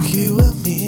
you and me.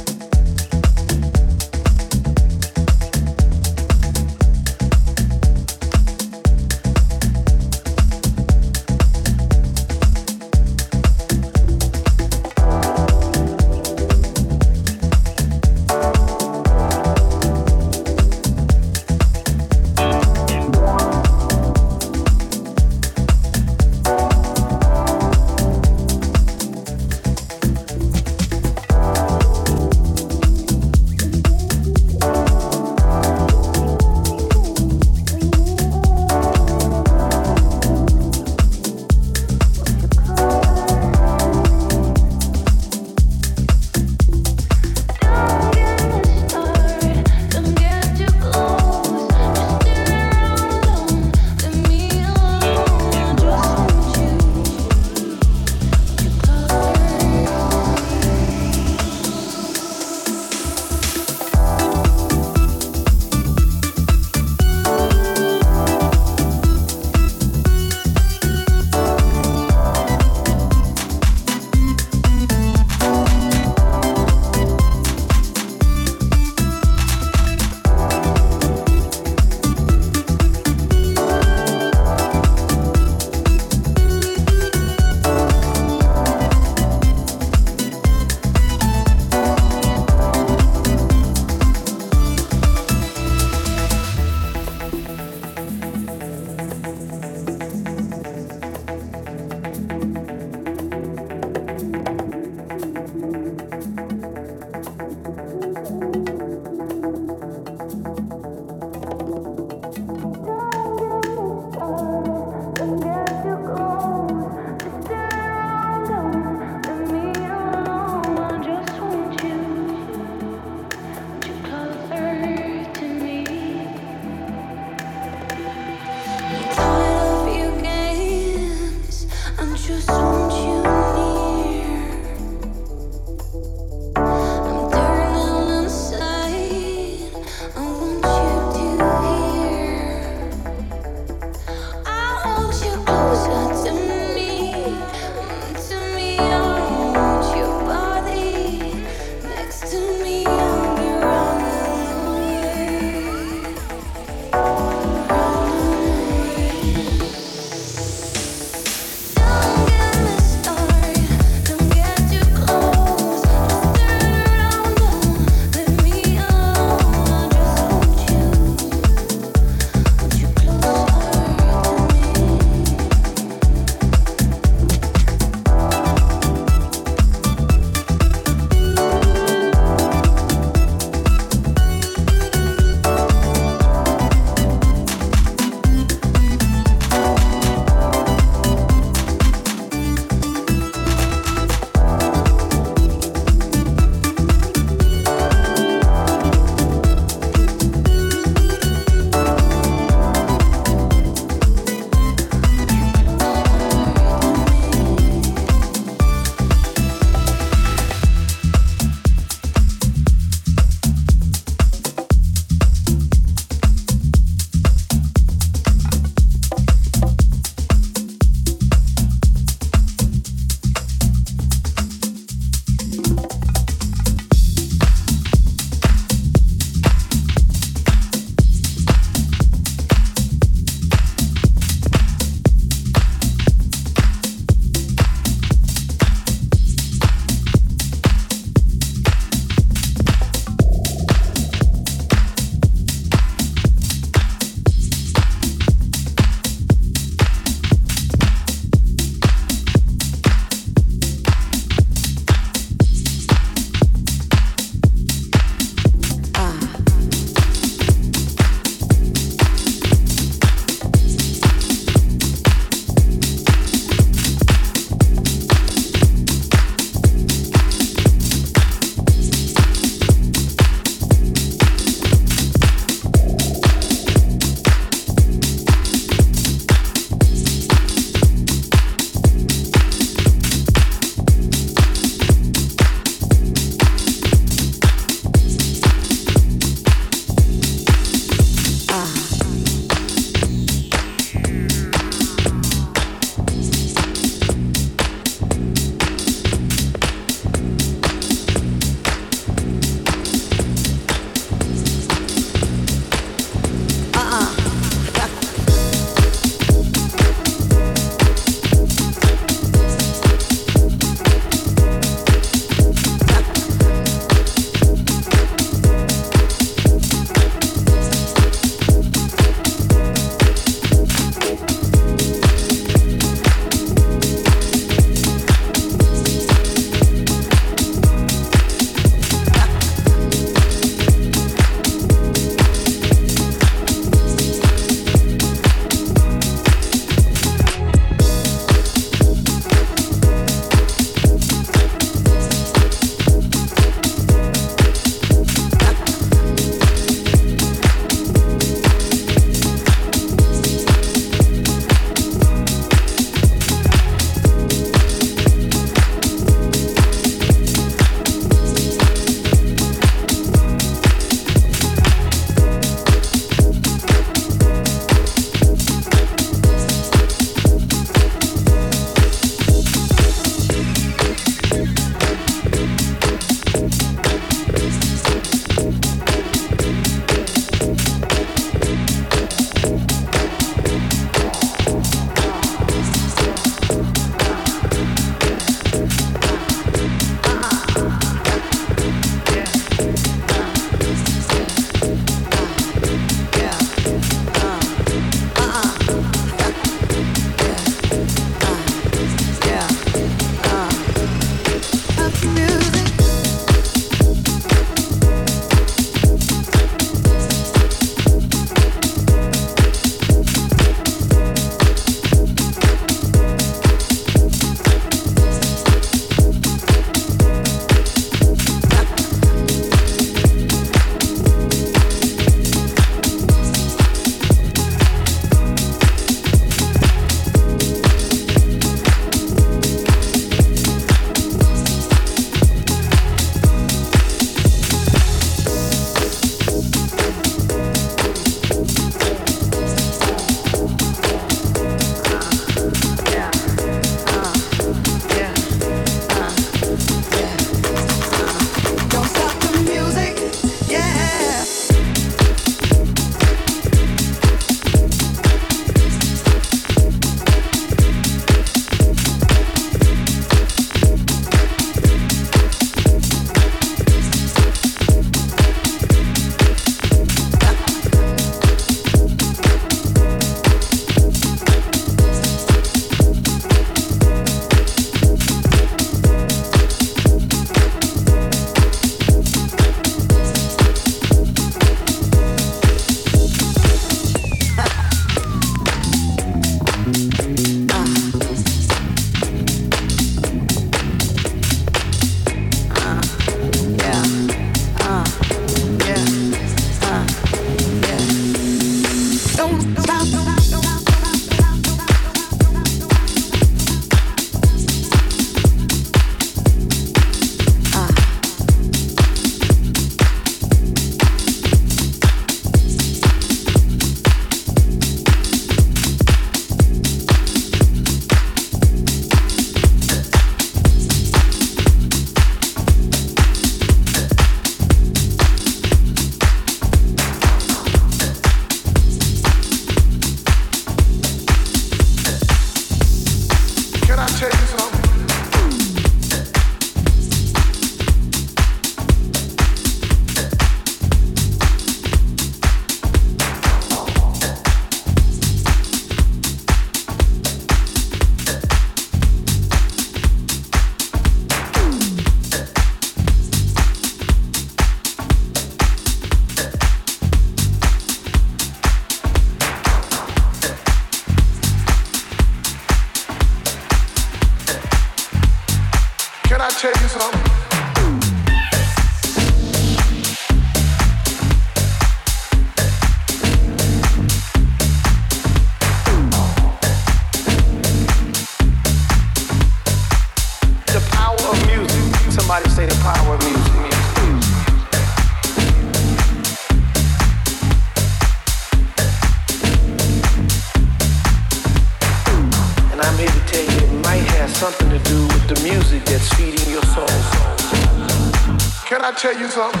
tell you something?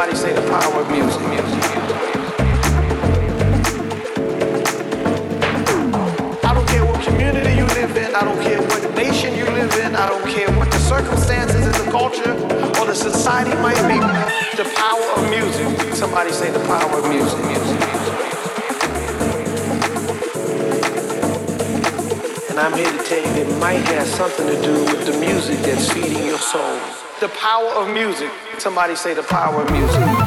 Somebody say the power of music. I don't care what community you live in. I don't care what nation you live in. I don't care what the circumstances and the culture or the society might be. The power of music. Somebody say the power of music. music, music. And I'm here to tell you it might have something to do with the music that's feeding your soul the power of music. Somebody say the power of music.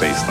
And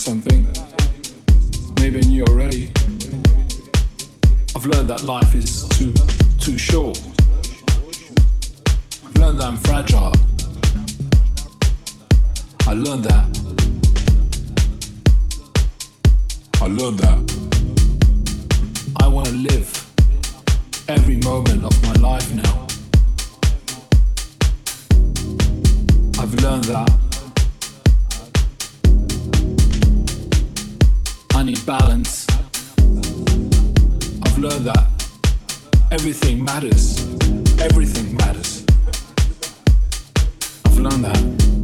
something maybe I knew already. I've learned that life is too too short. I've learned that I'm fragile. I learned that. I learned that. I want to live every moment of my life now. I've learned that. I need balance. I've learned that everything matters. Everything matters. I've learned that.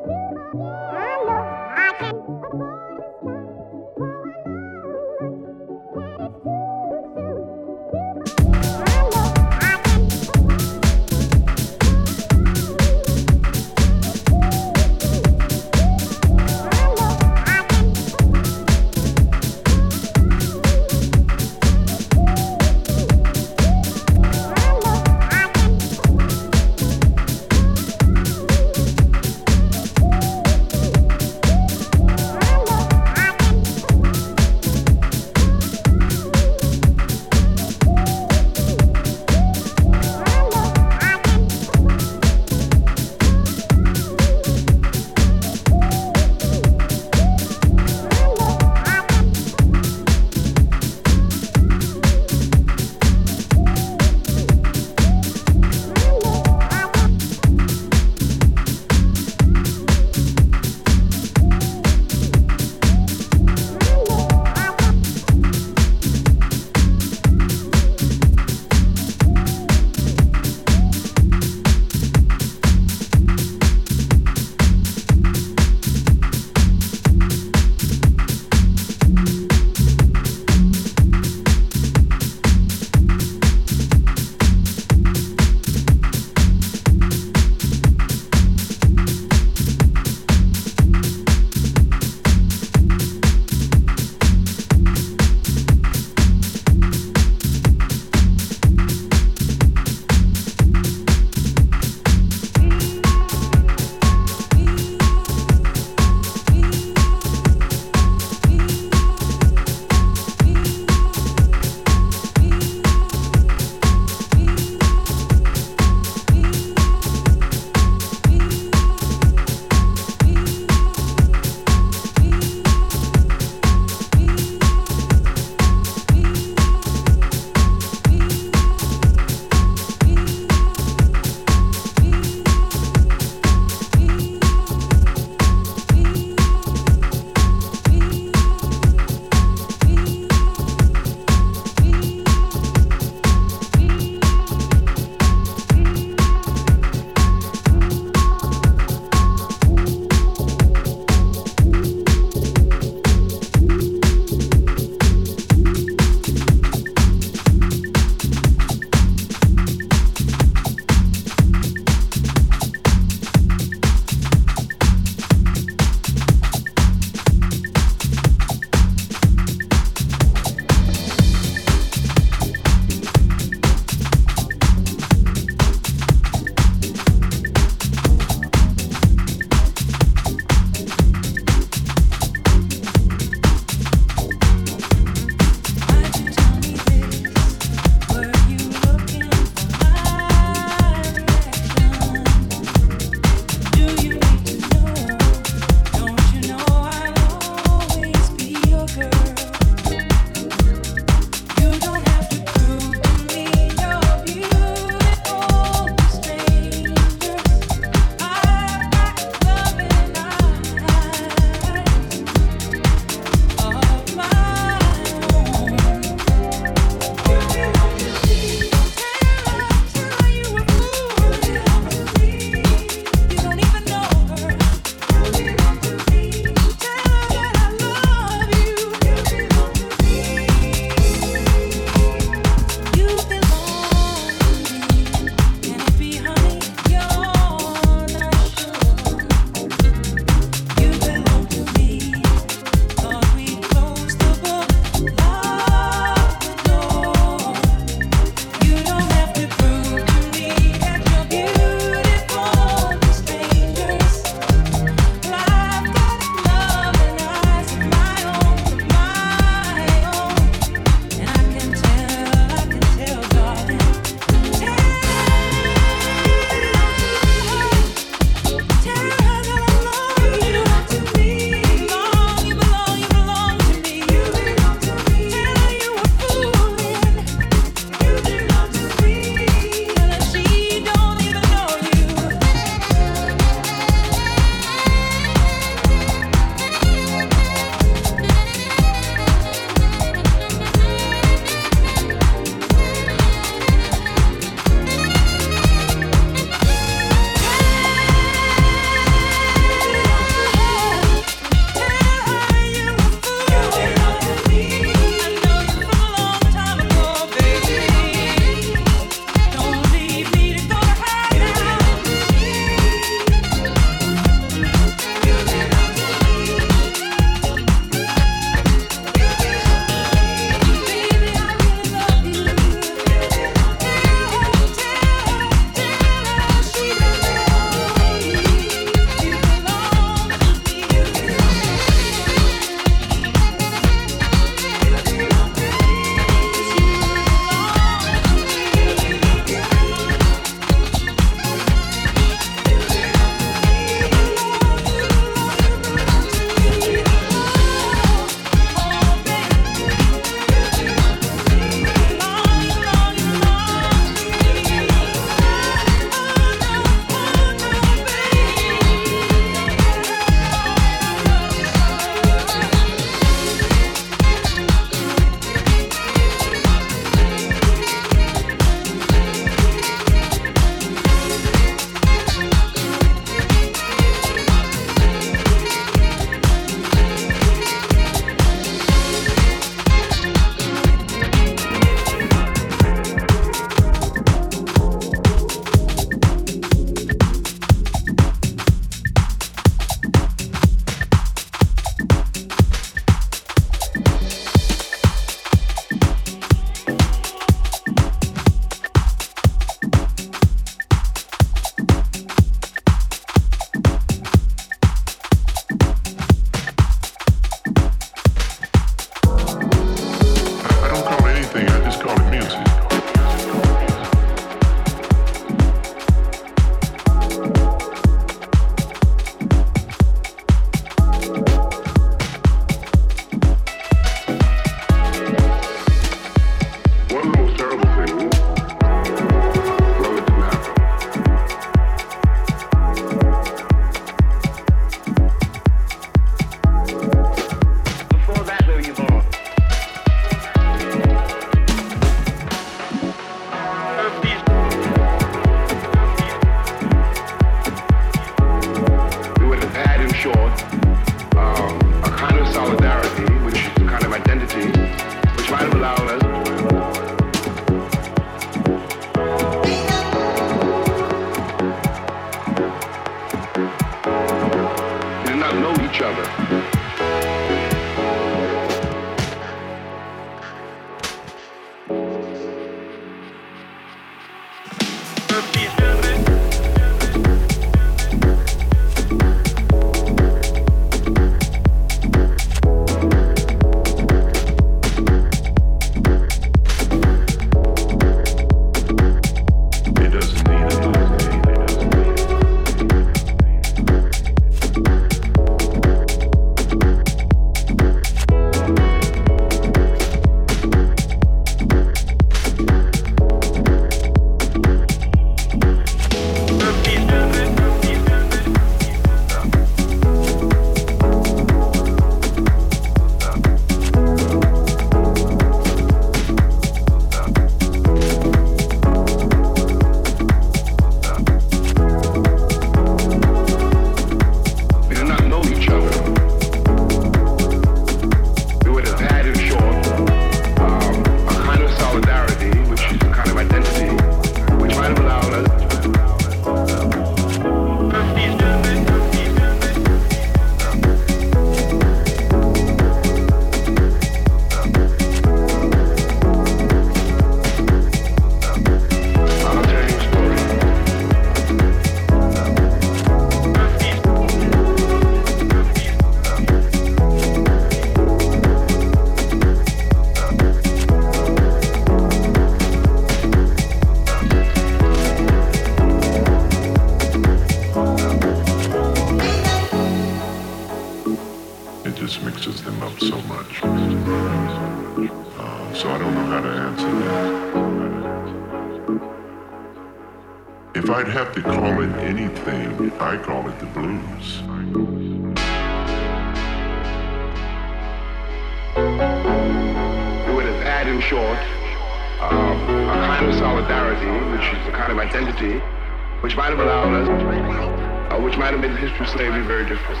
different slavery, very different.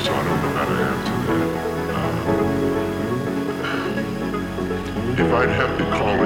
So I don't know how to answer that. Um, if I'd have to call